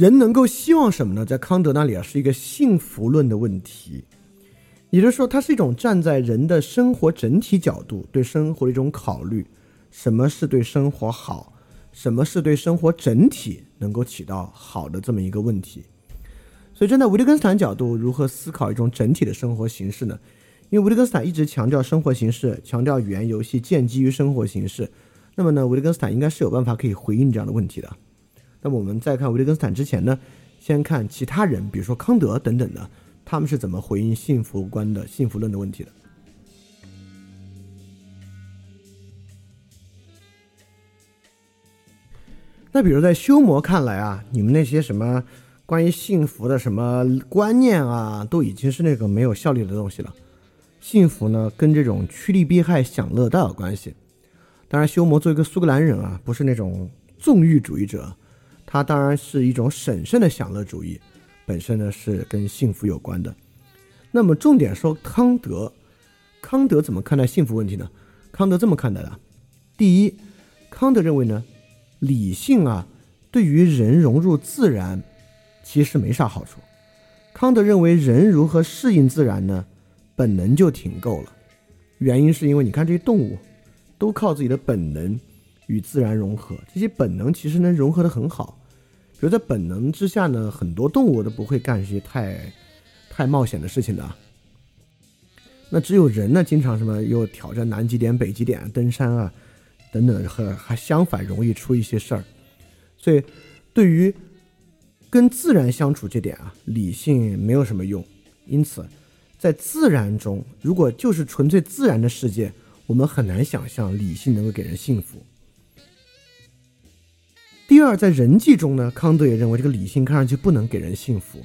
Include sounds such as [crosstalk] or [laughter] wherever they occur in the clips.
人能够希望什么呢？在康德那里啊，是一个幸福论的问题，也就是说，它是一种站在人的生活整体角度对生活的一种考虑。什么是对生活好？什么是对生活整体能够起到好的这么一个问题？所以，站在维特根斯坦角度，如何思考一种整体的生活形式呢？因为维特根斯坦一直强调生活形式，强调语言游戏建基于生活形式。那么呢，维特根斯坦应该是有办法可以回应这样的问题的。那么我们在看维特根斯坦之前呢，先看其他人，比如说康德等等的，他们是怎么回应幸福观的幸福论的问题的。那比如在修魔看来啊，你们那些什么关于幸福的什么观念啊，都已经是那个没有效力的东西了。幸福呢，跟这种趋利避害、享乐大有关系。当然，修魔作为一个苏格兰人啊，不是那种纵欲主义者。它当然是一种审慎的享乐主义，本身呢是跟幸福有关的。那么重点说康德，康德怎么看待幸福问题呢？康德这么看待的：第一，康德认为呢，理性啊对于人融入自然其实没啥好处。康德认为人如何适应自然呢？本能就挺够了。原因是因为你看这些动物都靠自己的本能与自然融合，这些本能其实能融合的很好。比如在本能之下呢，很多动物都不会干一些太、太冒险的事情的。那只有人呢，经常什么又挑战南极点、北极点、登山啊等等，和还相反容易出一些事儿。所以，对于跟自然相处这点啊，理性没有什么用。因此，在自然中，如果就是纯粹自然的世界，我们很难想象理性能够给人幸福。第二，在人际中呢，康德也认为这个理性看上去不能给人幸福，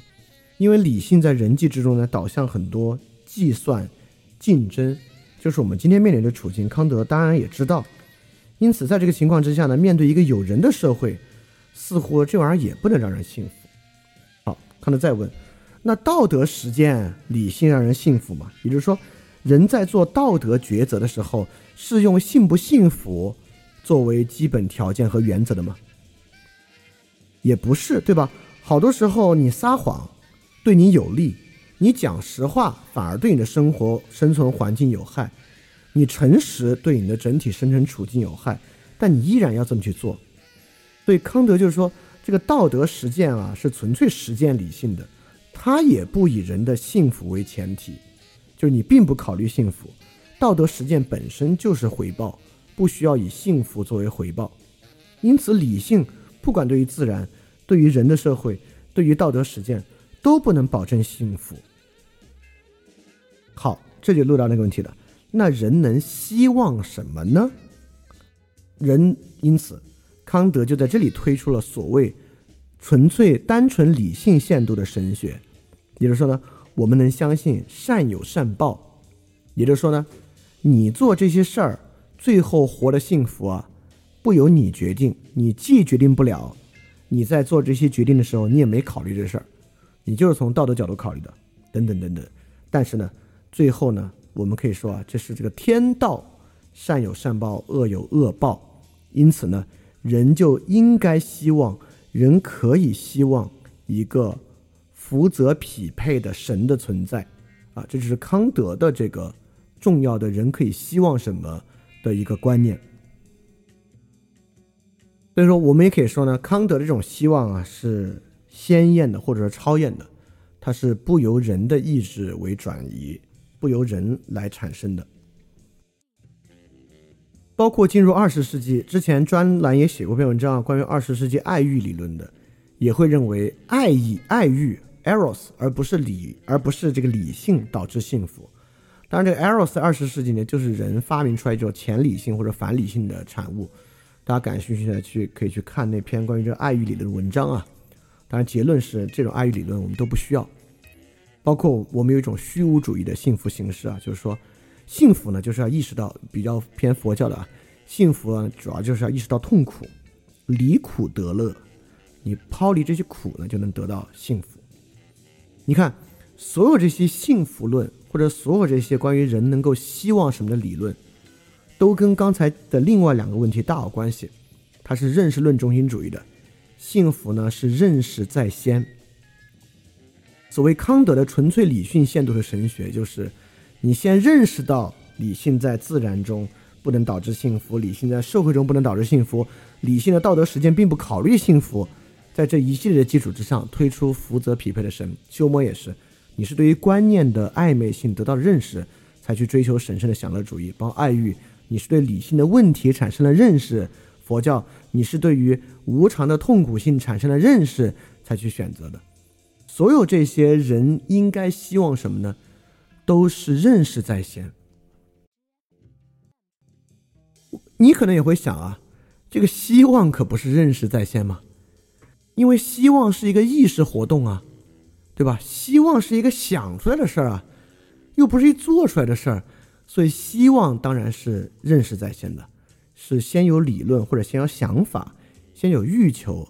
因为理性在人际之中呢，导向很多计算、竞争，就是我们今天面临的处境。康德当然也知道，因此在这个情况之下呢，面对一个有人的社会，似乎这玩意儿也不能让人幸福。好，康德再问，那道德实践理性让人幸福吗？也就是说，人在做道德抉择的时候，是用幸不幸福作为基本条件和原则的吗？也不是，对吧？好多时候你撒谎对你有利，你讲实话反而对你的生活生存环境有害，你诚实对你的整体生存处境有害，但你依然要这么去做。所以康德就是说，这个道德实践啊是纯粹实践理性的，它也不以人的幸福为前提，就是你并不考虑幸福，道德实践本身就是回报，不需要以幸福作为回报，因此理性。不管对于自然，对于人的社会，对于道德实践，都不能保证幸福。好，这就落到那个问题了。那人能希望什么呢？人因此，康德就在这里推出了所谓纯粹单纯理性限度的神学。也就是说呢，我们能相信善有善报。也就是说呢，你做这些事儿，最后活得幸福啊。不由你决定，你既决定不了，你在做这些决定的时候，你也没考虑这事儿，你就是从道德角度考虑的，等等等等。但是呢，最后呢，我们可以说啊，这是这个天道，善有善报，恶有恶报。因此呢，人就应该希望，人可以希望一个福泽匹配的神的存在，啊，这就是康德的这个重要的人可以希望什么的一个观念。所以说，我们也可以说呢，康德的这种希望啊，是鲜艳的，或者说超验的，它是不由人的意志为转移，不由人来产生的。包括进入二十世纪之前，专栏也写过篇文章啊，关于二十世纪爱欲理论的，也会认为爱意、爱欲 （eros） 而不是理，而不是这个理性导致幸福。当然，这个 eros 二十世纪呢，就是人发明出来一种前理性或者反理性的产物。大家感兴趣的去可以去看那篇关于这爱欲理论的文章啊。当然，结论是这种爱欲理论我们都不需要。包括我们有一种虚无主义的幸福形式啊，就是说，幸福呢就是要意识到比较偏佛教的啊，幸福啊主要就是要意识到痛苦，离苦得乐，你抛离这些苦呢就能得到幸福。你看，所有这些幸福论或者所有这些关于人能够希望什么的理论。都跟刚才的另外两个问题大有关系，它是认识论中心主义的，幸福呢是认识在先。所谓康德的纯粹理性限度的神学，就是你先认识到理性在自然中不能导致幸福，理性在社会中不能导致幸福，理性的道德实践并不考虑幸福，在这一系列的基础之上推出福泽匹配的神。修魔也是，你是对于观念的暧昧性得到认识，才去追求神圣的享乐主义，包括爱欲。你是对理性的问题产生了认识，佛教你是对于无常的痛苦性产生了认识才去选择的。所有这些人应该希望什么呢？都是认识在先。你可能也会想啊，这个希望可不是认识在先吗？因为希望是一个意识活动啊，对吧？希望是一个想出来的事儿啊，又不是一做出来的事儿。所以，希望当然是认识在先的，是先有理论或者先有想法，先有欲求，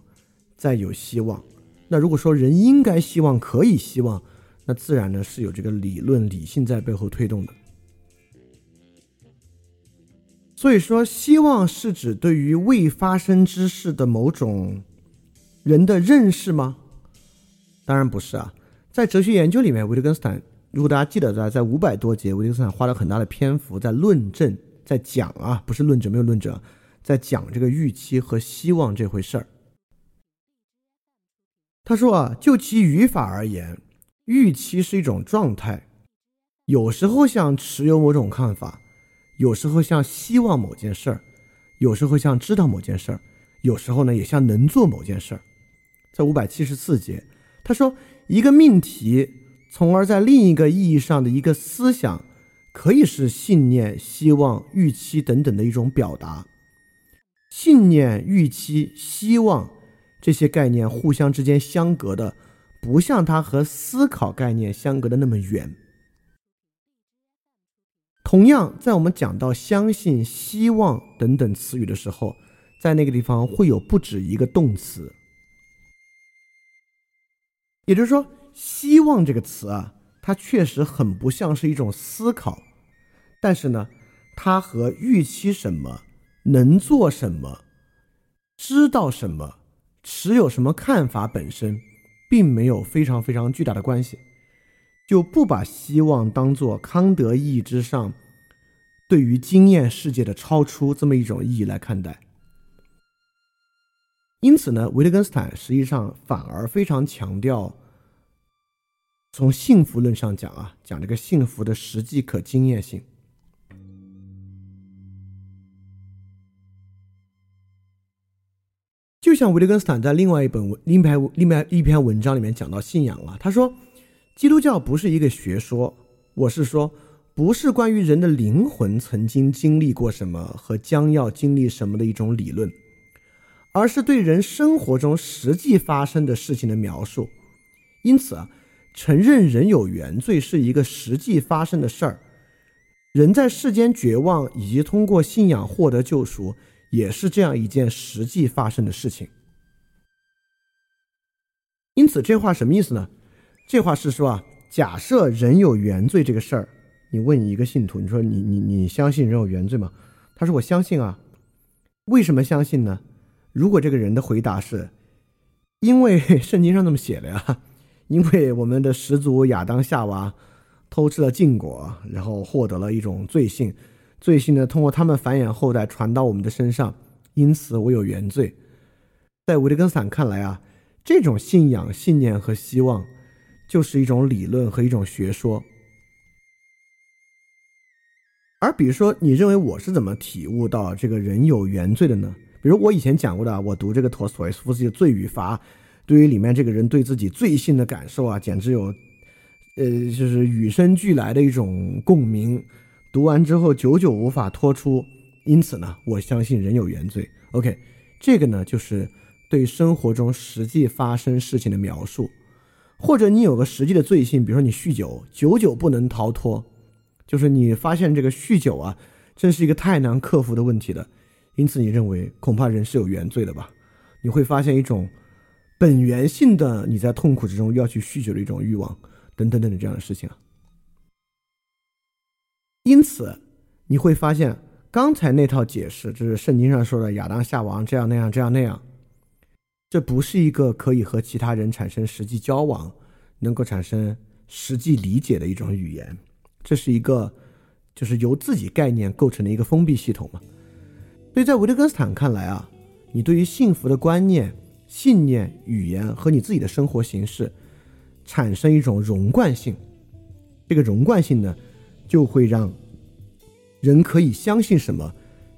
再有希望。那如果说人应该希望，可以希望，那自然呢是有这个理论理性在背后推动的。所以说，希望是指对于未发生之事的某种人的认识吗？当然不是啊，在哲学研究里面，维特根斯坦。如果大家记得在在五百多节，维特根斯坦花了很大的篇幅在论证，在讲啊，不是论证，没有论证，在讲这个预期和希望这回事儿。他说啊，就其语法而言，预期是一种状态，有时候像持有某种看法，有时候像希望某件事儿，有时候像知道某件事儿，有时候呢也像能做某件事儿。在五百七十四节，他说一个命题。从而在另一个意义上的一个思想，可以是信念、希望、预期等等的一种表达。信念、预期、希望这些概念互相之间相隔的，不像它和思考概念相隔的那么远。同样，在我们讲到相信、希望等等词语的时候，在那个地方会有不止一个动词，也就是说。希望这个词啊，它确实很不像是一种思考，但是呢，它和预期什么、能做什么、知道什么、持有什么看法本身，并没有非常非常巨大的关系，就不把希望当做康德意义之上对于经验世界的超出这么一种意义来看待。因此呢，维特根斯坦实际上反而非常强调。从幸福论上讲啊，讲这个幸福的实际可经验性，就像维特根斯坦在另外一本文、另外、另外一篇文章里面讲到信仰啊，他说，基督教不是一个学说，我是说，不是关于人的灵魂曾经经历过什么和将要经历什么的一种理论，而是对人生活中实际发生的事情的描述，因此啊。承认人有原罪是一个实际发生的事儿，人在世间绝望以及通过信仰获得救赎，也是这样一件实际发生的事情。因此，这话什么意思呢？这话是说啊，假设人有原罪这个事儿，你问你一个信徒，你说你你你相信人有原罪吗？他说我相信啊。为什么相信呢？如果这个人的回答是，因为圣经上那么写的呀。因为我们的始祖亚当夏娃偷吃了禁果，然后获得了一种罪性，罪性呢通过他们繁衍后代传到我们的身上，因此我有原罪。在维特根斯坦看来啊，这种信仰、信念和希望，就是一种理论和一种学说。而比如说，你认为我是怎么体悟到这个人有原罪的呢？比如我以前讲过的，我读这个陀思妥耶夫斯基的《罪与罚》，对于里面这个人对自己罪性的感受啊，简直有，呃，就是与生俱来的一种共鸣。读完之后，久久无法脱出。因此呢，我相信人有原罪。OK，这个呢，就是对生活中实际发生事情的描述。或者你有个实际的罪性，比如说你酗酒，久久不能逃脱，就是你发现这个酗酒啊，真是一个太难克服的问题的。因此，你认为恐怕人是有原罪的吧？你会发现一种本源性的你在痛苦之中要去酗酒的一种欲望，等等等等这样的事情啊。因此，你会发现刚才那套解释，就是圣经上说的亚当夏王这样那样这样那样。这不是一个可以和其他人产生实际交往、能够产生实际理解的一种语言，这是一个就是由自己概念构成的一个封闭系统嘛。所以在维特根斯坦看来啊，你对于幸福的观念、信念、语言和你自己的生活形式产生一种融贯性，这个融贯性呢，就会让人可以相信什么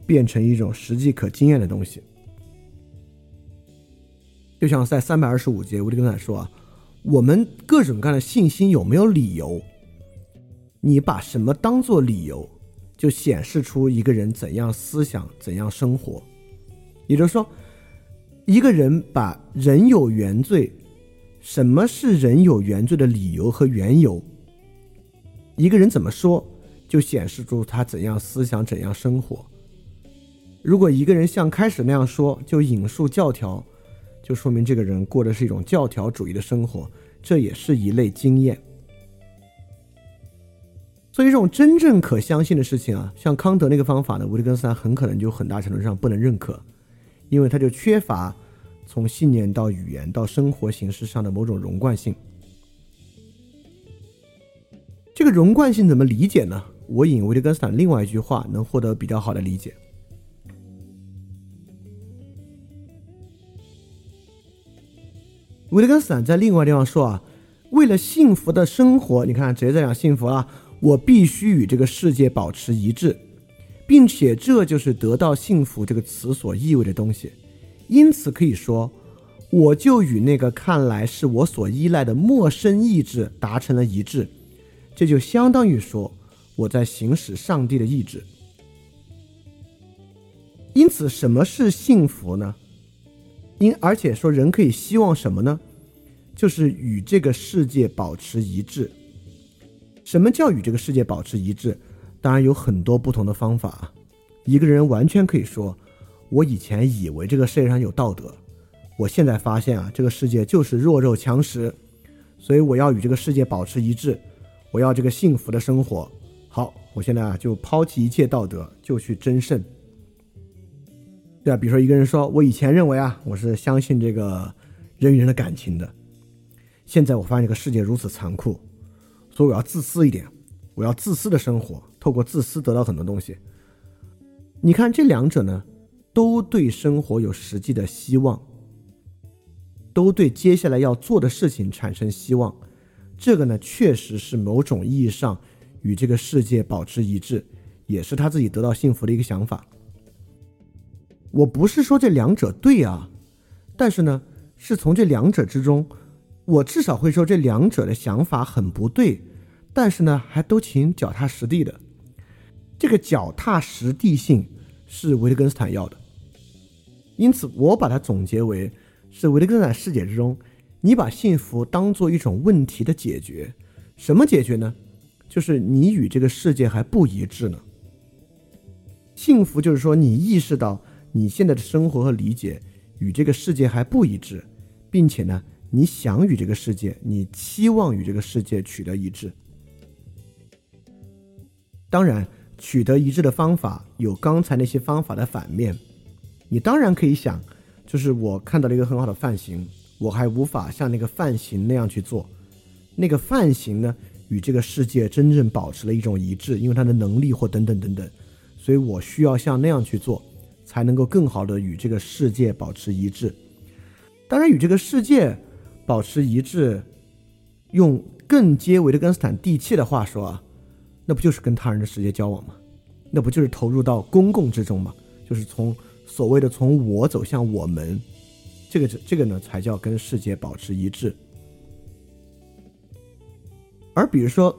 变成一种实际可经验的东西。就像在三百二十五节，我就跟他说啊，我们各种各样的信心有没有理由？你把什么当做理由，就显示出一个人怎样思想、怎样生活。也就是说，一个人把人有原罪，什么是人有原罪的理由和缘由？一个人怎么说，就显示出他怎样思想、怎样生活。如果一个人像开始那样说，就引述教条。就说明这个人过的是一种教条主义的生活，这也是一类经验。所以，这种真正可相信的事情啊，像康德那个方法呢，维特根斯坦很可能就很大程度上不能认可，因为他就缺乏从信念到语言到生活形式上的某种融贯性。这个融贯性怎么理解呢？我引维特根斯坦另外一句话，能获得比较好的理解。维特根斯坦在另外地方说啊，为了幸福的生活，你看直接在讲幸福啊，我必须与这个世界保持一致，并且这就是得到幸福这个词所意味的东西。因此可以说，我就与那个看来是我所依赖的陌生意志达成了一致，这就相当于说我在行使上帝的意志。因此，什么是幸福呢？因而且说人可以希望什么呢？就是与这个世界保持一致。什么叫与这个世界保持一致？当然有很多不同的方法。一个人完全可以说：“我以前以为这个世界上有道德，我现在发现啊，这个世界就是弱肉强食，所以我要与这个世界保持一致，我要这个幸福的生活。好，我现在啊就抛弃一切道德，就去争胜。”对啊，比如说一个人说：“我以前认为啊，我是相信这个人与人的感情的，现在我发现这个世界如此残酷，所以我要自私一点，我要自私的生活，透过自私得到很多东西。”你看这两者呢，都对生活有实际的希望，都对接下来要做的事情产生希望。这个呢，确实是某种意义上与这个世界保持一致，也是他自己得到幸福的一个想法。我不是说这两者对啊，但是呢，是从这两者之中，我至少会说这两者的想法很不对，但是呢，还都挺脚踏实地的。这个脚踏实地性是维特根斯坦要的，因此我把它总结为是维特根斯坦世界之中，你把幸福当做一种问题的解决，什么解决呢？就是你与这个世界还不一致呢。幸福就是说你意识到。你现在的生活和理解与这个世界还不一致，并且呢，你想与这个世界，你期望与这个世界取得一致。当然，取得一致的方法有刚才那些方法的反面。你当然可以想，就是我看到了一个很好的范型，我还无法像那个范型那样去做。那个范型呢，与这个世界真正保持了一种一致，因为它的能力或等等等等，所以我需要像那样去做。才能够更好的与这个世界保持一致。当然，与这个世界保持一致，用更接维特根斯坦地气的话说啊，那不就是跟他人的世界交往吗？那不就是投入到公共之中吗？就是从所谓的从我走向我们，这个这这个呢才叫跟世界保持一致。而比如说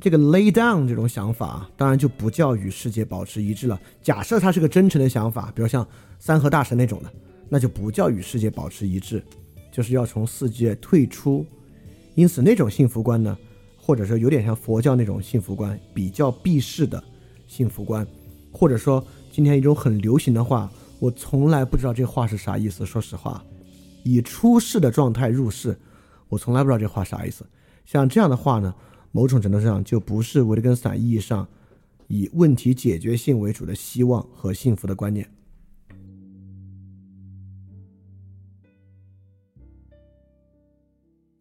这个 lay down 这种想法，当然就不叫与世界保持一致了。假设它是个真诚的想法，比如像三和大神那种的，那就不叫与世界保持一致，就是要从世界退出。因此，那种幸福观呢，或者说有点像佛教那种幸福观，比较避世的幸福观，或者说今天一种很流行的话，我从来不知道这话是啥意思。说实话，以出世的状态入世，我从来不知道这话啥意思。像这样的话呢，某种程度上就不是维特根斯坦意义上以问题解决性为主的希望和幸福的观念。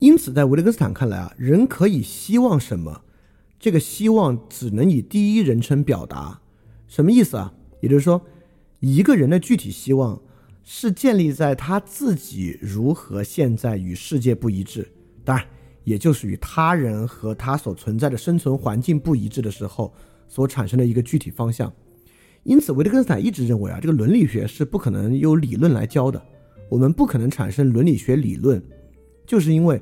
因此，在维特根斯坦看来啊，人可以希望什么，这个希望只能以第一人称表达。什么意思啊？也就是说，一个人的具体希望是建立在他自己如何现在与世界不一致。当然。也就是与他人和他所存在的生存环境不一致的时候所产生的一个具体方向。因此，维特根斯坦一直认为啊，这个伦理学是不可能由理论来教的。我们不可能产生伦理学理论，就是因为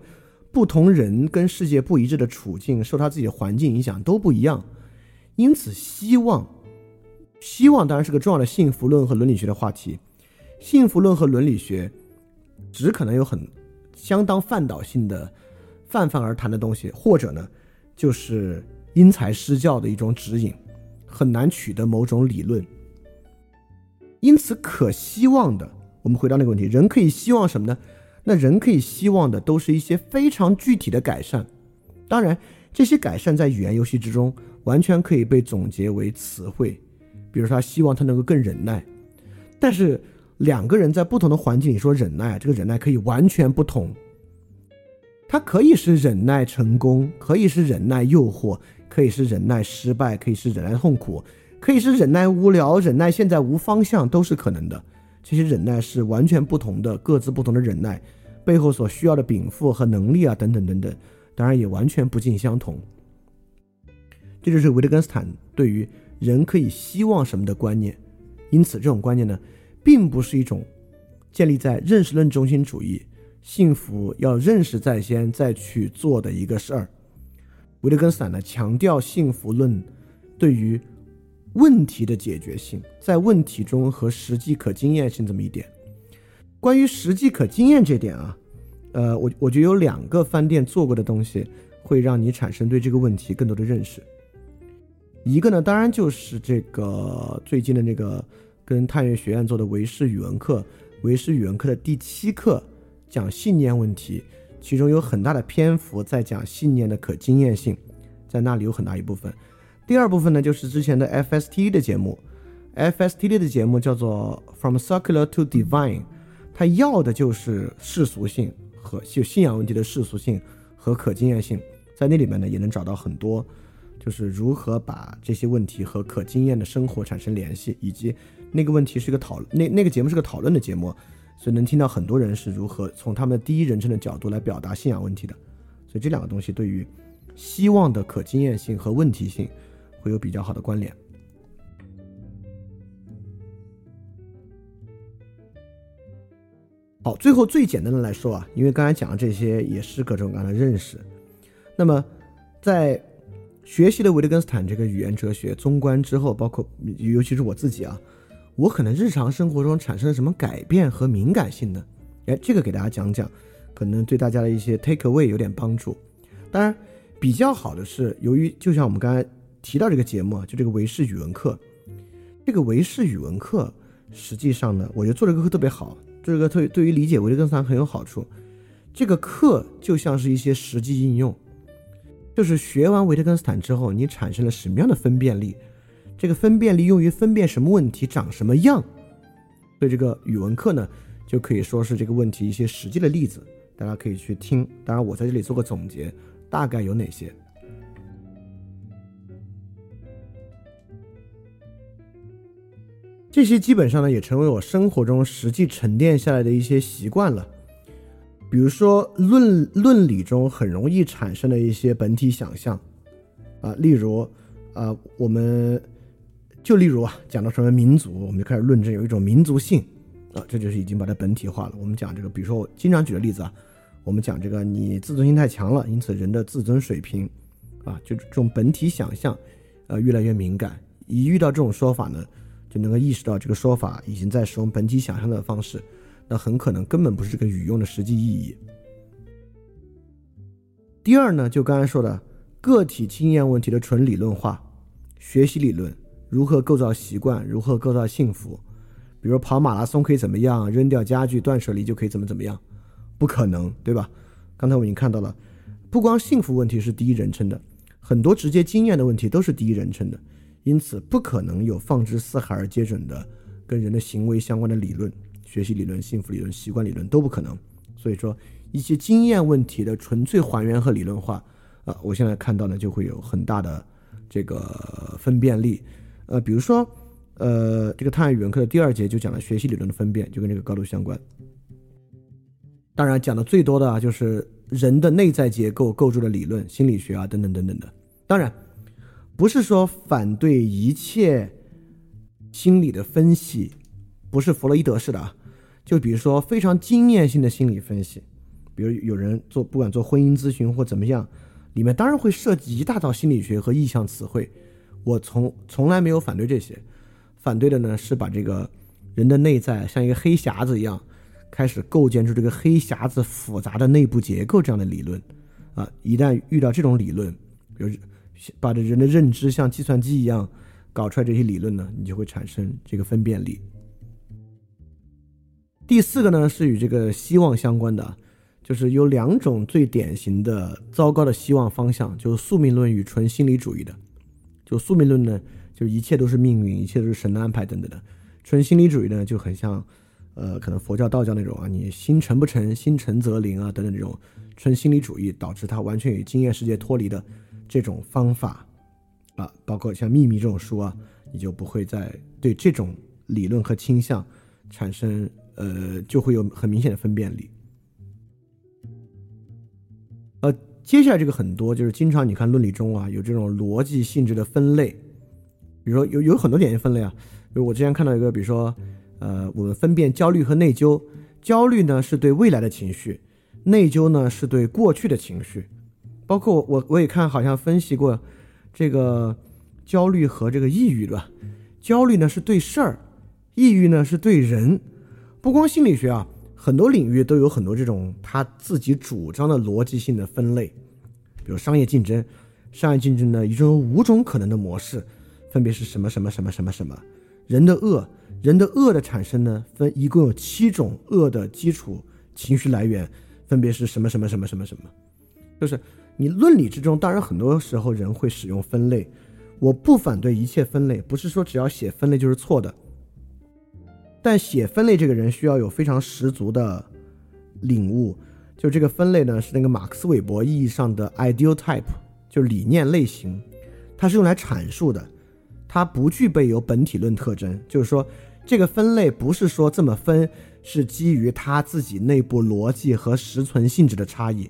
不同人跟世界不一致的处境，受他自己的环境影响都不一样。因此，希望，希望当然是个重要的幸福论和伦理学的话题。幸福论和伦理学只可能有很相当范导性的。泛泛而谈的东西，或者呢，就是因材施教的一种指引，很难取得某种理论。因此，可希望的，我们回到那个问题：人可以希望什么呢？那人可以希望的都是一些非常具体的改善。当然，这些改善在语言游戏之中完全可以被总结为词汇，比如说他希望他能够更忍耐。但是两个人在不同的环境里说忍耐，这个忍耐可以完全不同。它可以是忍耐成功，可以是忍耐诱惑，可以是忍耐失败，可以是忍耐痛苦，可以是忍耐无聊，忍耐现在无方向，都是可能的。这些忍耐是完全不同的，各自不同的忍耐背后所需要的禀赋和能力啊，等等等等，当然也完全不尽相同。这就是维特根斯坦对于人可以希望什么的观念。因此，这种观念呢，并不是一种建立在认识论中心主义。幸福要认识在先，再去做的一个事儿。维特根斯坦呢强调幸福论对于问题的解决性，在问题中和实际可经验性这么一点。关于实际可经验这点啊，呃，我我觉得有两个饭店做过的东西会让你产生对这个问题更多的认识。一个呢，当然就是这个最近的那个跟探月学院做的维氏语文课，维氏语文课的第七课。讲信念问题，其中有很大的篇幅在讲信念的可经验性，在那里有很大一部分。第二部分呢，就是之前的 FST 的节目，FST 的节目叫做 From Circular to Divine，它要的就是世俗性和就信仰问题的世俗性和可经验性，在那里面呢也能找到很多，就是如何把这些问题和可经验的生活产生联系，以及那个问题是个讨那那个节目是个讨论的节目。所以能听到很多人是如何从他们第一人称的角度来表达信仰问题的，所以这两个东西对于希望的可经验性和问题性会有比较好的关联。好，最后最简单的来说啊，因为刚才讲的这些也是各种各样的认识，那么在学习了维特根斯坦这个语言哲学综观之后，包括尤其是我自己啊。我可能日常生活中产生了什么改变和敏感性呢？哎，这个给大家讲讲，可能对大家的一些 take away 有点帮助。当然，比较好的是，由于就像我们刚才提到这个节目啊，就这个维氏语文课，这个维氏语文课实际上呢，我觉得做这个课特别好，做这个特对于理解维特根斯坦很有好处。这个课就像是一些实际应用，就是学完维特根斯坦之后，你产生了什么样的分辨力？这个分辨力用于分辨什么问题长什么样，所以这个语文课呢，就可以说是这个问题一些实际的例子，大家可以去听。当然，我在这里做个总结，大概有哪些？这些基本上呢，也成为我生活中实际沉淀下来的一些习惯了。比如说，论论理中很容易产生的一些本体想象，啊，例如，啊，我们。就例如啊，讲到什么民族，我们就开始论证有一种民族性啊，这就是已经把它本体化了。我们讲这个，比如说我经常举的例子啊，我们讲这个你自尊心太强了，因此人的自尊水平啊，就这种本体想象，呃，越来越敏感。一遇到这种说法呢，就能够意识到这个说法已经在使用本体想象的方式，那很可能根本不是这个语用的实际意义。第二呢，就刚才说的个体经验问题的纯理论化，学习理论。如何构造习惯？如何构造幸福？比如跑马拉松可以怎么样？扔掉家具、断舍离就可以怎么怎么样？不可能，对吧？刚才我已经看到了，不光幸福问题是第一人称的，很多直接经验的问题都是第一人称的，因此不可能有放之四海而皆准的跟人的行为相关的理论、学习理论、幸福理论、习惯理论都不可能。所以说，一些经验问题的纯粹还原和理论化，啊，我现在看到呢就会有很大的这个分辨力。呃，比如说，呃，这个探案语文课的第二节就讲了学习理论的分辨，就跟这个高度相关。当然，讲的最多的啊，就是人的内在结构构筑的理论、心理学啊，等等等等的。当然，不是说反对一切心理的分析，不是弗洛伊德式的啊。就比如说非常经验性的心理分析，比如有人做不管做婚姻咨询或怎么样，里面当然会涉及一大套心理学和意向词汇。我从从来没有反对这些，反对的呢是把这个人的内在像一个黑匣子一样，开始构建出这个黑匣子复杂的内部结构这样的理论，啊，一旦遇到这种理论，比如把这人的认知像计算机一样搞出来这些理论呢，你就会产生这个分辨力。第四个呢是与这个希望相关的，就是有两种最典型的糟糕的希望方向，就是宿命论与纯心理主义的。就宿命论呢，就一切都是命运，一切都是神的安排等等的。纯心理主义呢，就很像，呃，可能佛教、道教那种啊，你心诚不诚，心诚则灵啊等等这种纯心理主义，导致他完全与经验世界脱离的这种方法啊，包括像《秘密》这种书啊，你就不会再对这种理论和倾向产生呃，就会有很明显的分辨力。呃。接下来这个很多，就是经常你看论理中啊，有这种逻辑性质的分类，比如说有有很多典型分类啊，比如我之前看到一个，比如说，呃，我们分辨焦虑和内疚，焦虑呢是对未来的情绪，内疚呢是对过去的情绪，包括我我也看好像分析过，这个焦虑和这个抑郁对吧？焦虑呢是对事儿，抑郁呢是对人，不光心理学啊。很多领域都有很多这种他自己主张的逻辑性的分类，比如商业竞争，商业竞争呢一共有五种可能的模式，分别是什么什么什么什么什么。人的恶，人的恶的产生呢，分一共有七种恶的基础情绪来源，分别是什么什么什么什么什么。就是你论理之中，当然很多时候人会使用分类，我不反对一切分类，不是说只要写分类就是错的。但写分类这个人需要有非常十足的领悟，就这个分类呢是那个马克思韦伯意义上的 ideal type，就理念类型，它是用来阐述的，它不具备有本体论特征。就是说，这个分类不是说这么分是基于它自己内部逻辑和实存性质的差异，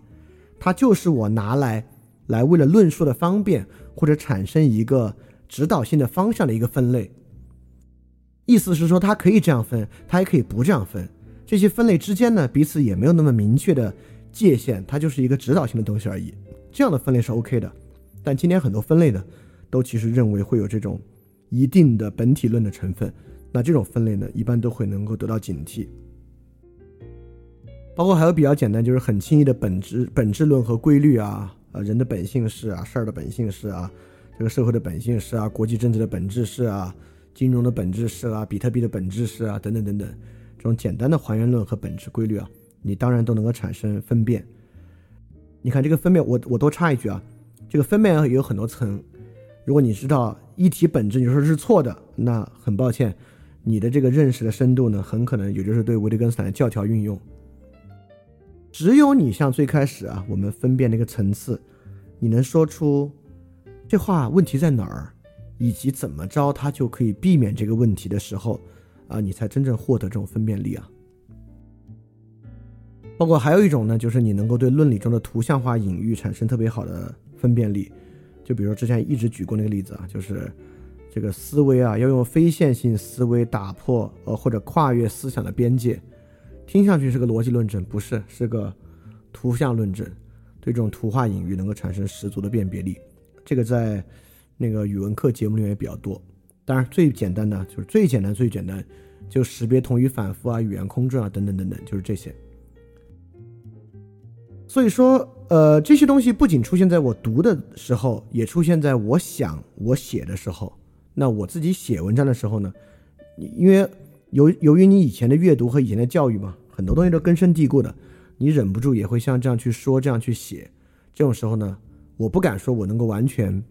它就是我拿来来为了论述的方便或者产生一个指导性的方向的一个分类。意思是说，它可以这样分，它也可以不这样分。这些分类之间呢，彼此也没有那么明确的界限，它就是一个指导性的东西而已。这样的分类是 OK 的。但今天很多分类呢，都其实认为会有这种一定的本体论的成分。那这种分类呢，一般都会能够得到警惕。包括还有比较简单，就是很轻易的本质本质论和规律啊，呃，人的本性是啊，事儿的本性是啊，这个社会的本性是啊，国际政治的本质是啊。金融的本质是啊，比特币的本质是啊，等等等等，这种简单的还原论和本质规律啊，你当然都能够产生分辨。你看这个分辨，我我多插一句啊，这个分辨也有很多层。如果你知道一体本质，你说是错的，那很抱歉，你的这个认识的深度呢，很可能也就是对维特根斯坦的教条运用。只有你像最开始啊，我们分辨那个层次，你能说出这话问题在哪儿？以及怎么着，他就可以避免这个问题的时候，啊，你才真正获得这种分辨力啊。包括还有一种呢，就是你能够对论理中的图像化隐喻产生特别好的分辨力。就比如之前一直举过那个例子啊，就是这个思维啊，要用非线性思维打破呃或者跨越思想的边界，听上去是个逻辑论证，不是，是个图像论证，对这种图画隐喻能够产生十足的辨别力。这个在那个语文课节目里面也比较多。当然，最简单的就是最简单最简单，就识别同语反复啊、语言空转啊等等等等，就是这些。所以说，呃，这些东西不仅出现在我读的时候，也出现在我想我写的时候。那我自己写文章的时候呢，因为由由于你以前的阅读和以前的教育嘛，很多东西都根深蒂固的，你忍不住也会像这样去说，这样去写。这种时候呢，我不敢说我能够完全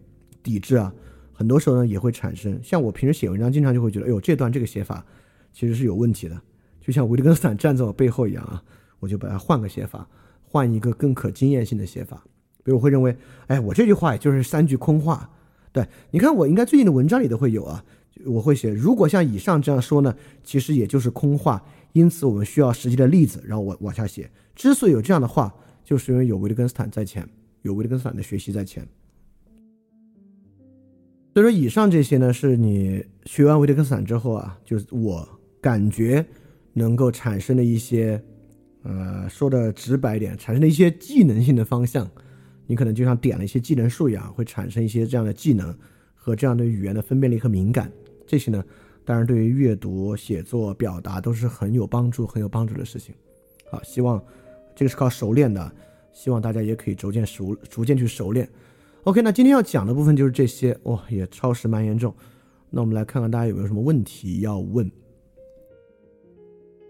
抵制啊，很多时候呢也会产生。像我平时写文章，经常就会觉得，哎呦，这段这个写法其实是有问题的，就像维特根斯坦站在我背后一样啊，我就把它换个写法，换一个更可经验性的写法。比如我会认为，哎，我这句话也就是三句空话。对，你看我应该最近的文章里都会有啊，我会写，如果像以上这样说呢，其实也就是空话，因此我们需要实际的例子，然后我往下写。之所以有这样的话，就是因为有维特根斯坦在前，有维特根斯坦的学习在前。所以说，以上这些呢，是你学完维特根斯坦之后啊，就是我感觉能够产生的一些，呃，说的直白点，产生的一些技能性的方向。你可能就像点了一些技能树一样，会产生一些这样的技能和这样的语言的分辨力和敏感。这些呢，当然对于阅读、写作、表达都是很有帮助、很有帮助的事情。好，希望这个是靠熟练的，希望大家也可以逐渐熟、逐渐去熟练。OK，那今天要讲的部分就是这些。哇，也超时蛮严重。那我们来看看大家有没有什么问题要问。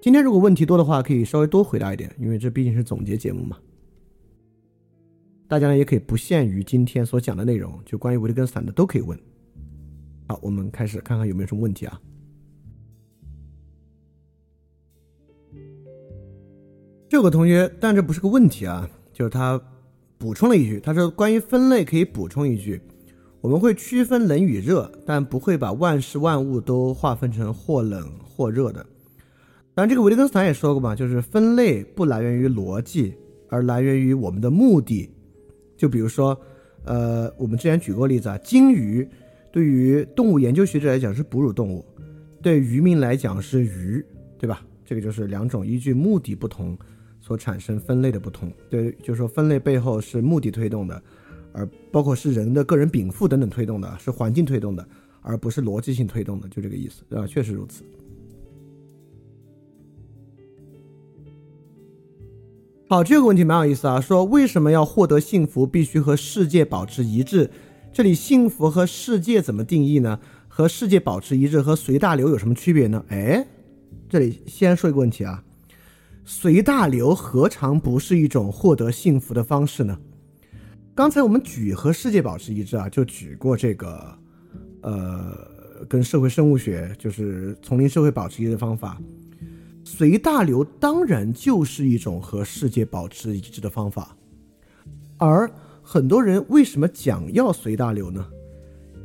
今天如果问题多的话，可以稍微多回答一点，因为这毕竟是总结节目嘛。大家呢也可以不限于今天所讲的内容，就关于维特根斯坦的都可以问。好，我们开始看看有没有什么问题啊？这个同学，但这不是个问题啊，就是他补充了一句，他说关于分类可以补充一句，我们会区分冷与热，但不会把万事万物都划分成或冷或热的。当然，这个维特根斯坦也说过嘛，就是分类不来源于逻辑，而来源于我们的目的。就比如说，呃，我们之前举过例子啊，鲸鱼对于动物研究学者来讲是哺乳动物，对渔民来讲是鱼，对吧？这个就是两种依据目的不同所产生分类的不同。对，就是说分类背后是目的推动的，而包括是人的个人禀赋等等推动的，是环境推动的，而不是逻辑性推动的，就这个意思，对吧？确实如此。好，这个问题蛮有意思啊。说为什么要获得幸福，必须和世界保持一致？这里幸福和世界怎么定义呢？和世界保持一致和随大流有什么区别呢？哎，这里先说一个问题啊，随大流何尝不是一种获得幸福的方式呢？刚才我们举和世界保持一致啊，就举过这个，呃，跟社会生物学就是丛林社会保持一致的方法。随大流当然就是一种和世界保持一致的方法，而很多人为什么讲要随大流呢？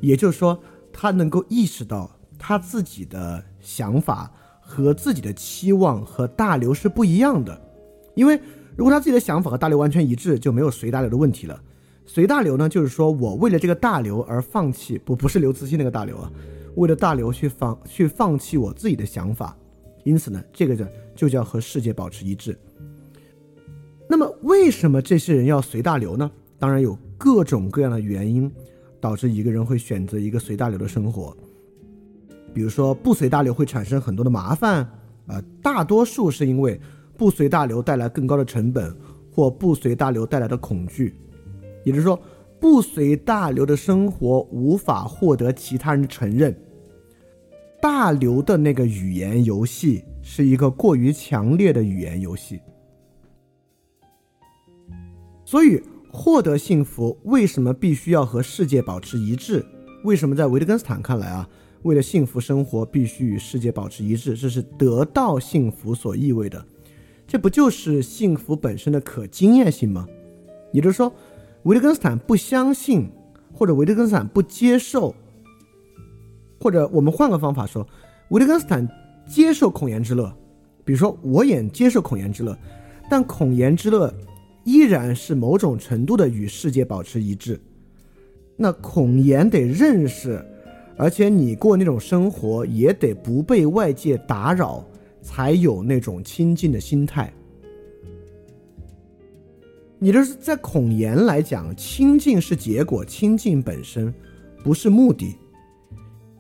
也就是说，他能够意识到他自己的想法和自己的期望和大流是不一样的。因为如果他自己的想法和大流完全一致，就没有随大流的问题了。随大流呢，就是说我为了这个大流而放弃，不不是刘慈欣那个大流啊，为了大流去放去放弃我自己的想法。因此呢，这个就就叫和世界保持一致。那么，为什么这些人要随大流呢？当然有各种各样的原因，导致一个人会选择一个随大流的生活。比如说，不随大流会产生很多的麻烦啊，大多数是因为不随大流带来更高的成本，或不随大流带来的恐惧。也就是说，不随大流的生活无法获得其他人的承认。大流的那个语言游戏是一个过于强烈的语言游戏，所以获得幸福为什么必须要和世界保持一致？为什么在维特根斯坦看来啊，为了幸福生活必须与世界保持一致？这是得到幸福所意味的，这不就是幸福本身的可经验性吗？也就是说，维特根斯坦不相信，或者维特根斯坦不接受。或者我们换个方法说，维特根斯坦接受孔颜之乐，比如说我也接受孔颜之乐，但孔颜之乐依然是某种程度的与世界保持一致。那孔颜得认识，而且你过那种生活也得不被外界打扰，才有那种亲近的心态。你这是在孔颜来讲，亲近是结果，亲近本身不是目的。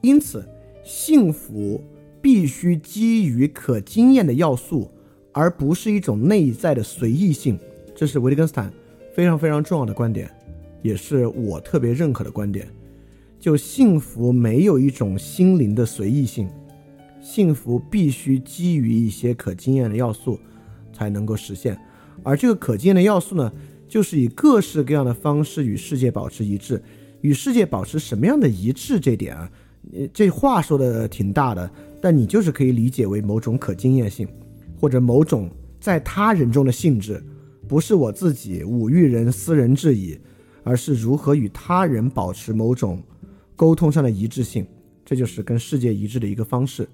因此，幸福必须基于可经验的要素，而不是一种内在的随意性。这是维特根斯坦非常非常重要的观点，也是我特别认可的观点。就幸福没有一种心灵的随意性，幸福必须基于一些可经验的要素才能够实现，而这个可经验的要素呢，就是以各式各样的方式与世界保持一致。与世界保持什么样的一致？这点啊，这话说的挺大的，但你就是可以理解为某种可经验性，或者某种在他人中的性质，不是我自己吾欲人斯人至矣，而是如何与他人保持某种。沟通上的一致性，这就是跟世界一致的一个方式。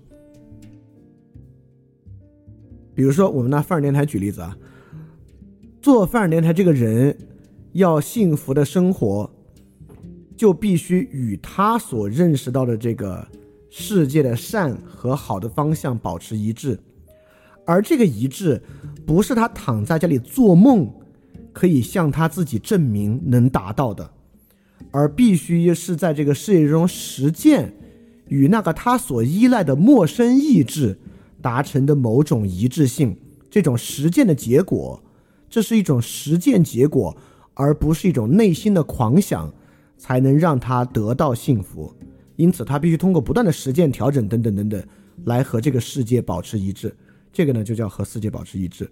比如说，我们拿范儿电台举例子啊，做范儿电台这个人要幸福的生活，就必须与他所认识到的这个世界的善和好的方向保持一致，而这个一致不是他躺在家里做梦可以向他自己证明能达到的。而必须是在这个世界中实践，与那个他所依赖的陌生意志达成的某种一致性，这种实践的结果，这是一种实践结果，而不是一种内心的狂想，才能让他得到幸福。因此，他必须通过不断的实践、调整等等等等，来和这个世界保持一致。这个呢，就叫和世界保持一致。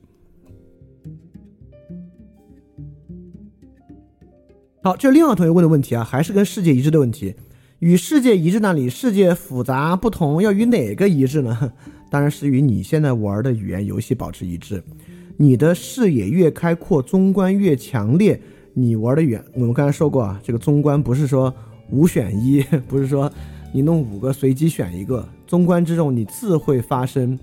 好，这另外同学问的问题啊，还是跟世界一致的问题。与世界一致那里，世界复杂不同，要与哪个一致呢？[laughs] 当然是与你现在玩的语言游戏保持一致。你的视野越开阔，综观越强烈，你玩的远。我们刚才说过啊，这个综观不是说五选一，[laughs] 不是说你弄五个随机选一个。综观之中，你自会发生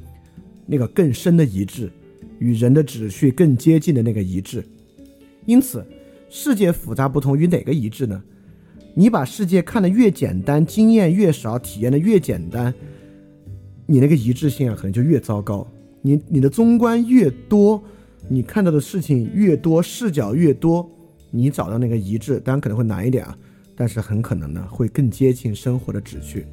那个更深的一致，与人的秩序更接近的那个一致。因此。世界复杂不同于哪个一致呢？你把世界看得越简单，经验越少，体验的越简单，你那个一致性啊，可能就越糟糕。你你的综观越多，你看到的事情越多，视角越多，你找到那个一致，当然可能会难一点啊，但是很可能呢，会更接近生活的旨趣。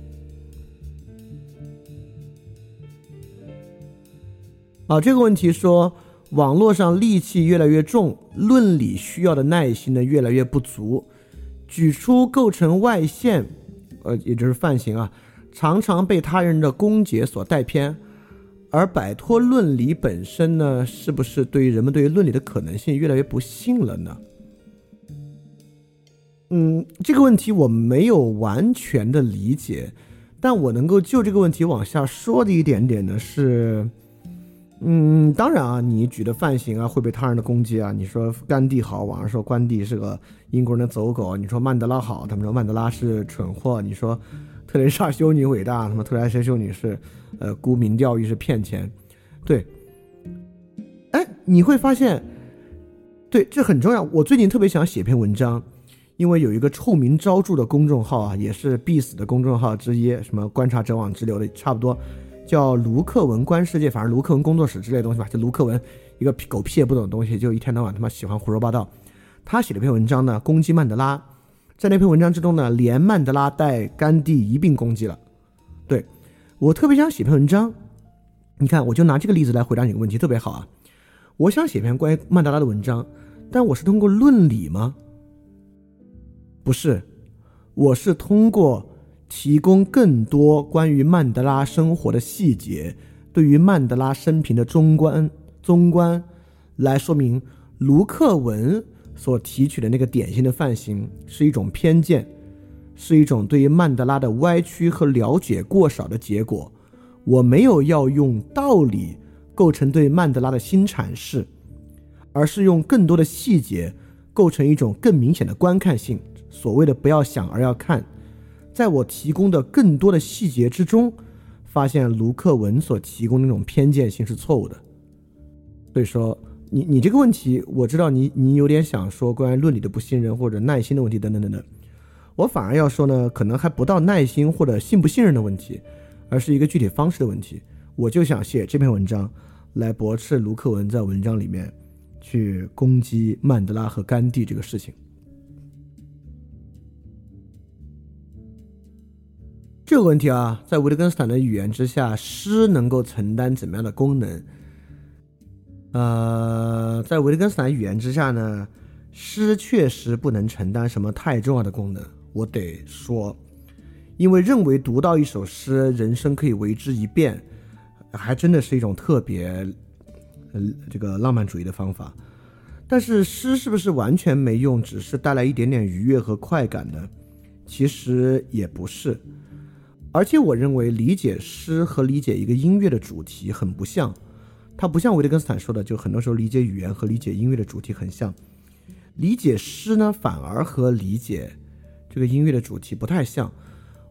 啊，这个问题说。网络上戾气越来越重，论理需要的耐心呢越来越不足。举出构成外线，呃，也就是犯行啊，常常被他人的攻讦所带偏。而摆脱论理本身呢，是不是对于人们对于论理的可能性越来越不信了呢？嗯，这个问题我没有完全的理解，但我能够就这个问题往下说的一点点呢是。嗯，当然啊，你举的犯行啊会被他人的攻击啊。你说甘地好，网上说甘地是个英国人的走狗；你说曼德拉好，他们说曼德拉是蠢货；你说特蕾莎修女伟大，他们特蕾莎修女是呃沽名钓誉，是骗钱。对，哎，你会发现，对，这很重要。我最近特别想写篇文章，因为有一个臭名昭著的公众号啊，也是必死的公众号之一，什么观察者网之流的，差不多。叫卢克文观世界，反正卢克文工作室之类的东西吧。就卢克文一个狗屁也不懂的东西，就一天到晚他妈喜欢胡说八道。他写了篇文章呢，攻击曼德拉。在那篇文章之中呢，连曼德拉带甘地一并攻击了。对我特别想写篇文章，你看，我就拿这个例子来回答你个问题，特别好啊。我想写篇关于曼德拉的文章，但我是通过论理吗？不是，我是通过。提供更多关于曼德拉生活的细节，对于曼德拉生平的中观、综观，来说明卢克文所提取的那个典型的范型是一种偏见，是一种对于曼德拉的歪曲和了解过少的结果。我没有要用道理构成对曼德拉的新阐释，而是用更多的细节构成一种更明显的观看性。所谓的“不要想而要看”。在我提供的更多的细节之中，发现卢克文所提供的那种偏见性是错误的。所以说，你你这个问题，我知道你你有点想说关于论理的不信任或者耐心的问题等等等等。我反而要说呢，可能还不到耐心或者信不信任的问题，而是一个具体方式的问题。我就想写这篇文章，来驳斥卢克文在文章里面去攻击曼德拉和甘地这个事情。这个问题啊，在维特根斯坦的语言之下，诗能够承担怎么样的功能？呃，在维特根斯坦语言之下呢，诗确实不能承担什么太重要的功能。我得说，因为认为读到一首诗，人生可以为之一变，还真的是一种特别，呃，这个浪漫主义的方法。但是诗是不是完全没用，只是带来一点点愉悦和快感呢？其实也不是。而且我认为，理解诗和理解一个音乐的主题很不像。它不像维特根斯坦说的，就很多时候理解语言和理解音乐的主题很像。理解诗呢，反而和理解这个音乐的主题不太像。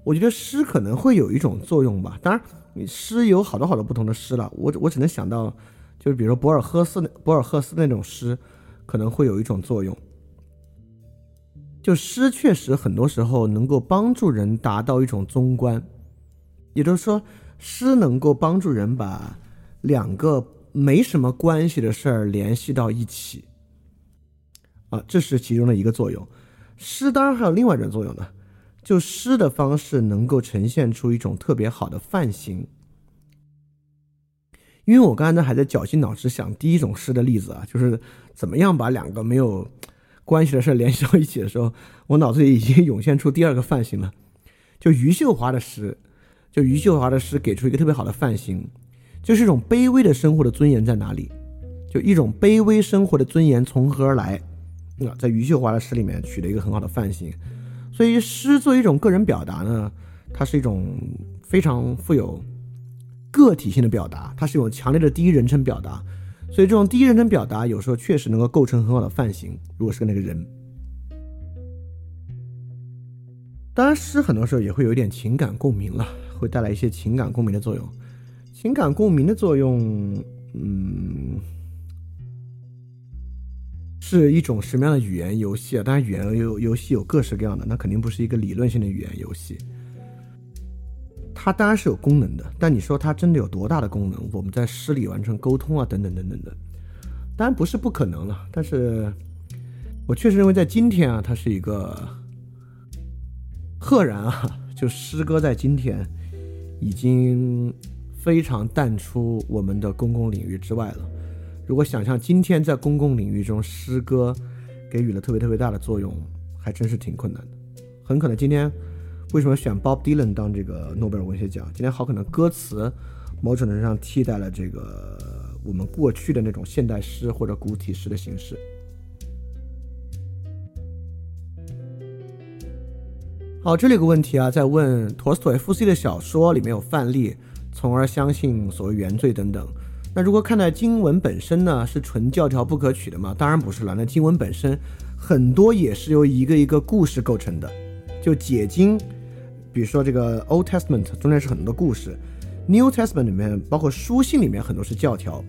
我觉得诗可能会有一种作用吧。当然，诗有好多好多不同的诗了。我我只能想到，就是比如说博尔赫斯、博尔赫斯那种诗，可能会有一种作用。就诗确实很多时候能够帮助人达到一种综观，也就是说，诗能够帮助人把。两个没什么关系的事儿联系到一起，啊，这是其中的一个作用。诗当然还有另外一种作用呢，就诗的方式能够呈现出一种特别好的范型。因为我刚才呢还在绞尽脑汁想第一种诗的例子啊，就是怎么样把两个没有关系的事联系到一起的时候，我脑子里已经涌现出第二个范型了，就余秀华的诗，就余秀华的诗给出一个特别好的范型。就是一种卑微的生活的尊严在哪里？就一种卑微生活的尊严从何而来？啊，在余秀华的诗里面取得一个很好的范型。所以诗作为一种个人表达呢，它是一种非常富有个体性的表达，它是有强烈的第一人称表达。所以这种第一人称表达有时候确实能够构成很好的范型。如果是那个人，当然诗很多时候也会有一点情感共鸣了，会带来一些情感共鸣的作用。情感共鸣的作用，嗯，是一种什么样的语言游戏啊？当然，语言游游戏有各式各样的，那肯定不是一个理论性的语言游戏。它当然是有功能的，但你说它真的有多大的功能？我们在诗里完成沟通啊，等等等等的，当然不是不可能了。但是我确实认为，在今天啊，它是一个赫然啊，就诗歌在今天已经。非常淡出我们的公共领域之外了。如果想象今天在公共领域中诗歌给予了特别特别大的作用，还真是挺困难的。很可能今天为什么选 Bob Dylan 当这个诺贝尔文学奖？今天好可能歌词某种程度上替代了这个我们过去的那种现代诗或者古体诗的形式。好，这里有个问题啊，在问陀思妥耶夫斯基的小说里面有范例。从而相信所谓原罪等等。那如果看待经文本身呢，是纯教条不可取的吗？当然不是了。那经文本身很多也是由一个一个故事构成的。就解经，比如说这个 Old Testament 中间是很多故事，New Testament 里面包括书信里面很多是教条，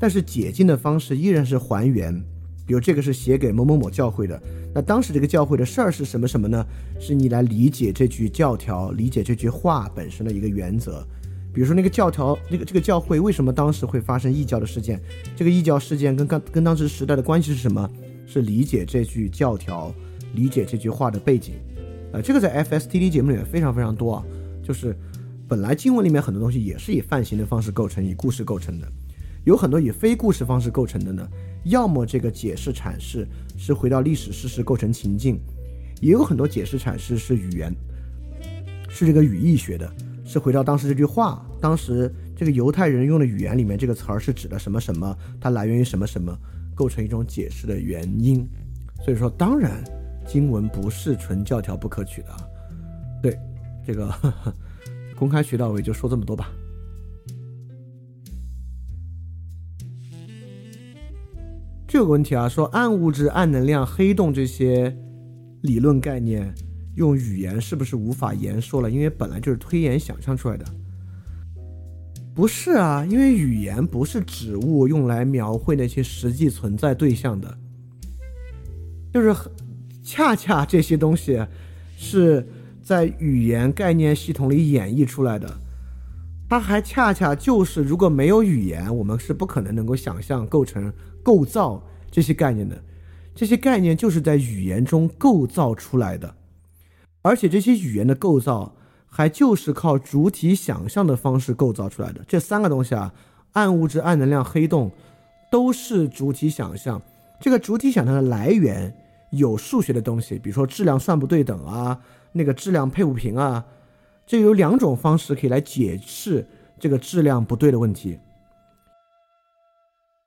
但是解经的方式依然是还原。比如这个是写给某某某教会的，那当时这个教会的事儿是什么什么呢？是你来理解这句教条，理解这句话本身的一个原则。比如说那个教条，那个这个教会为什么当时会发生异教的事件？这个异教事件跟刚跟当时时代的关系是什么？是理解这句教条，理解这句话的背景。呃，这个在 FSTD 节目里面非常非常多啊。就是本来经文里面很多东西也是以范型的方式构成，以故事构成的，有很多以非故事方式构成的呢。要么这个解释阐释是回到历史事实构成情境，也有很多解释阐释是语言，是这个语义学的。是回到当时这句话，当时这个犹太人用的语言里面，这个词儿是指的什么什么？它来源于什么什么，构成一种解释的原因。所以说，当然经文不是纯教条不可取的。对，这个呵 [laughs] 呵公开渠道我也就说这么多吧。这个问题啊，说暗物质、暗能量、黑洞这些理论概念。用语言是不是无法言说了？因为本来就是推演想象出来的。不是啊，因为语言不是指物用来描绘那些实际存在对象的，就是恰恰这些东西是在语言概念系统里演绎出来的。它还恰恰就是，如果没有语言，我们是不可能能够想象、构成、构造这些概念的。这些概念就是在语言中构造出来的，而且这些语言的构造还就是靠主体想象的方式构造出来的。这三个东西啊，暗物质、暗能量、黑洞，都是主体想象。这个主体想象的来源有数学的东西，比如说质量算不对等啊，那个质量配不平啊。这有两种方式可以来解释这个质量不对的问题。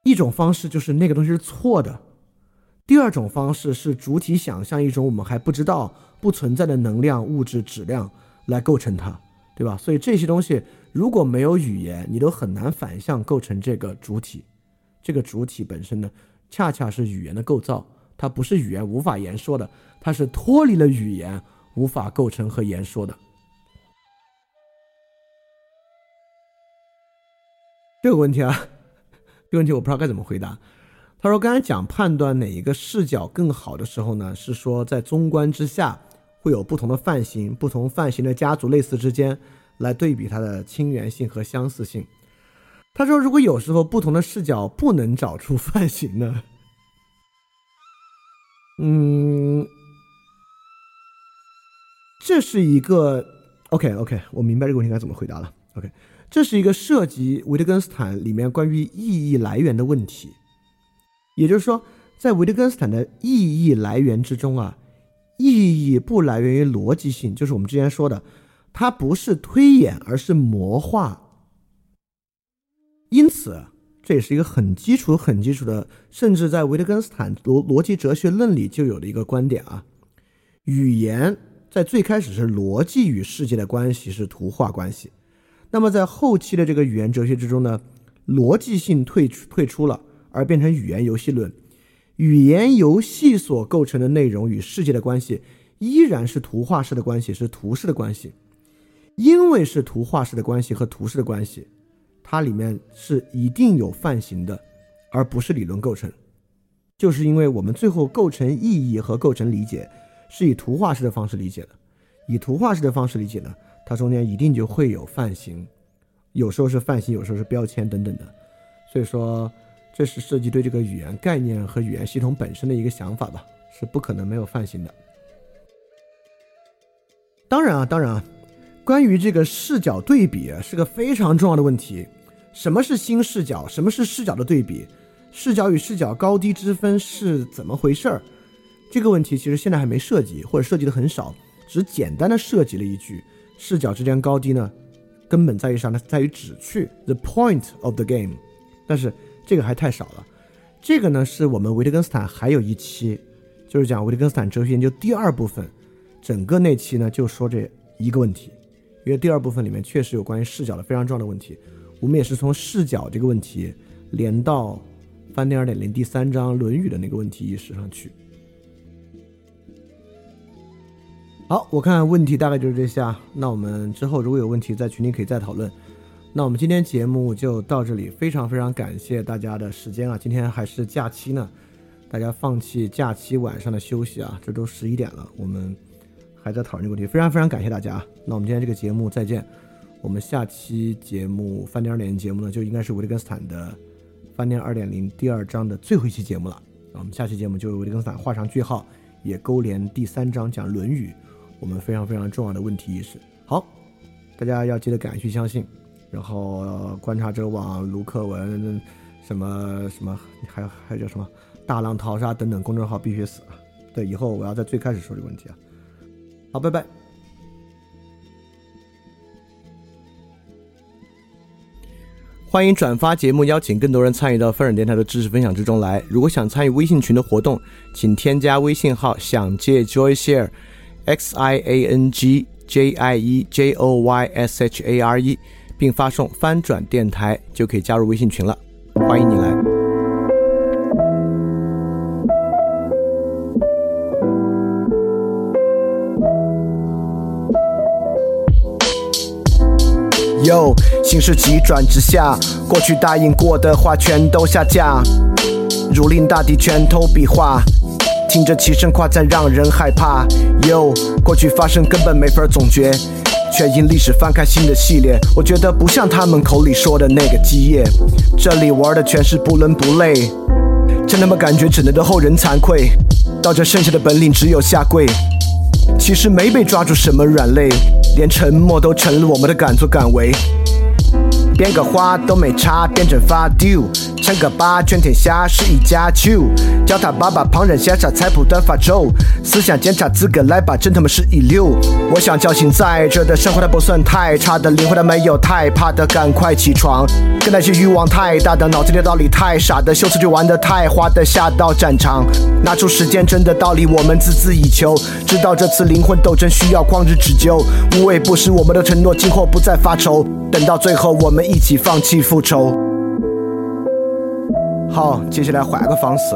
一种方式就是那个东西是错的，第二种方式是主体想象一种我们还不知道、不存在的能量、物质、质量来构成它，对吧？所以这些东西如果没有语言，你都很难反向构成这个主体。这个主体本身呢，恰恰是语言的构造，它不是语言无法言说的，它是脱离了语言无法构成和言说的。这个问题啊，个问题我不知道该怎么回答。他说：“刚才讲判断哪一个视角更好的时候呢，是说在中观之下会有不同的范型，不同范型的家族类似之间来对比它的亲缘性和相似性。”他说：“如果有时候不同的视角不能找出 [laughs] 范型呢？嗯，这是一个 OK OK，我明白这个问题该怎么回答了。OK。”这是一个涉及维特根斯坦里面关于意义来源的问题，也就是说，在维特根斯坦的意义来源之中啊，意义不来源于逻辑性，就是我们之前说的，它不是推演，而是魔化。因此，这也是一个很基础、很基础的，甚至在维特根斯坦逻逻辑哲学论里就有的一个观点啊，语言在最开始是逻辑与世界的关系，是图画关系。那么在后期的这个语言哲学之中呢，逻辑性退退出了，而变成语言游戏论。语言游戏所构成的内容与世界的关系，依然是图画式的关系，是图式的关系。因为是图画式的关系和图式的关系，它里面是一定有范型的，而不是理论构成。就是因为我们最后构成意义和构成理解，是以图画式的方式理解的，以图画式的方式理解呢。它中间一定就会有泛型，有时候是泛型，有时候是标签等等的，所以说这是设计对这个语言概念和语言系统本身的一个想法吧，是不可能没有泛型的。当然啊，当然啊，关于这个视角对比是个非常重要的问题。什么是新视角？什么是视角的对比？视角与视角高低之分是怎么回事儿？这个问题其实现在还没涉及，或者涉及的很少，只简单的涉及了一句。视角之间高低呢，根本在于啥呢？在于指去 the point of the game，但是这个还太少了。这个呢，是我们维特根斯坦还有一期，就是讲维特根斯坦哲学研究第二部分，整个那期呢就说这一个问题，因为第二部分里面确实有关于视角的非常重要的问题。我们也是从视角这个问题连到翻天二点零第三章《论语》的那个问题意识上去。好，我看问题大概就是这些啊。那我们之后如果有问题，在群里可以再讨论。那我们今天节目就到这里，非常非常感谢大家的时间啊！今天还是假期呢，大家放弃假期晚上的休息啊，这都十一点了，我们还在讨论这个问题，非常非常感谢大家啊。那我们今天这个节目再见，我们下期节目饭店二点零节目呢，就应该是维特根斯坦的饭店二点零第二章的最后一期节目了。我们下期节目就维特根斯坦画上句号，也勾连第三章讲《论语》。我们非常非常重要的问题意识，好，大家要记得敢于相信，然后观察者网、卢克文，什么什么，还有还有叫什么大浪淘沙等等公众号必须死！对，以后我要在最开始说这个问题啊。好，拜拜。欢迎转发节目，邀请更多人参与到分享电台的知识分享之中来。如果想参与微信群的活动，请添加微信号“想借 Joy Share”。X i a n g j i e j o y s h a r e，并发送“翻转电台”就可以加入微信群了，欢迎你来。哟，形势急转直下，过去答应过的话全都下架，如临大敌，拳头比划。听着齐声夸赞让人害怕。，Yo，过去发生根本没法总结，却因历史翻开新的系列。我觉得不像他们口里说的那个基业，这里玩的全是不伦不类。真他妈感觉只能对后人惭愧，到这剩下的本领只有下跪。其实没被抓住什么软肋，连沉默都成了我们的敢作敢为。编个花都没差，变成发丢。称个八，全天下是一家球。叫他爸爸，旁人羡煞菜谱短发愁。思想检查资格来吧，真他妈是一流。我想叫醒在这的生活，它不算太差的灵魂，它没有太怕的，赶快起床。跟那些欲望太大的，脑子里道理太傻的，秀词就玩的太花的，下到战场，拿出时间真的道理，我们孜孜以求。知道这次灵魂斗争需要旷日持久，无畏不是我们的承诺，今后不再发愁。等到最后，我们一起放弃复仇。好，接下来换个方式，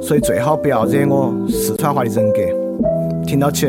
所以最好不要惹我四川话的人格，听到起。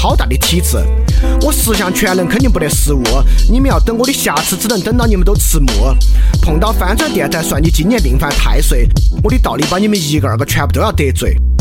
好大的体质。我十项全能肯定不得失误，你们要等我的瑕疵，只能等到你们都迟暮。碰到翻转电台，算你今年命犯太岁，我的道理把你们一个二个全部都要得罪。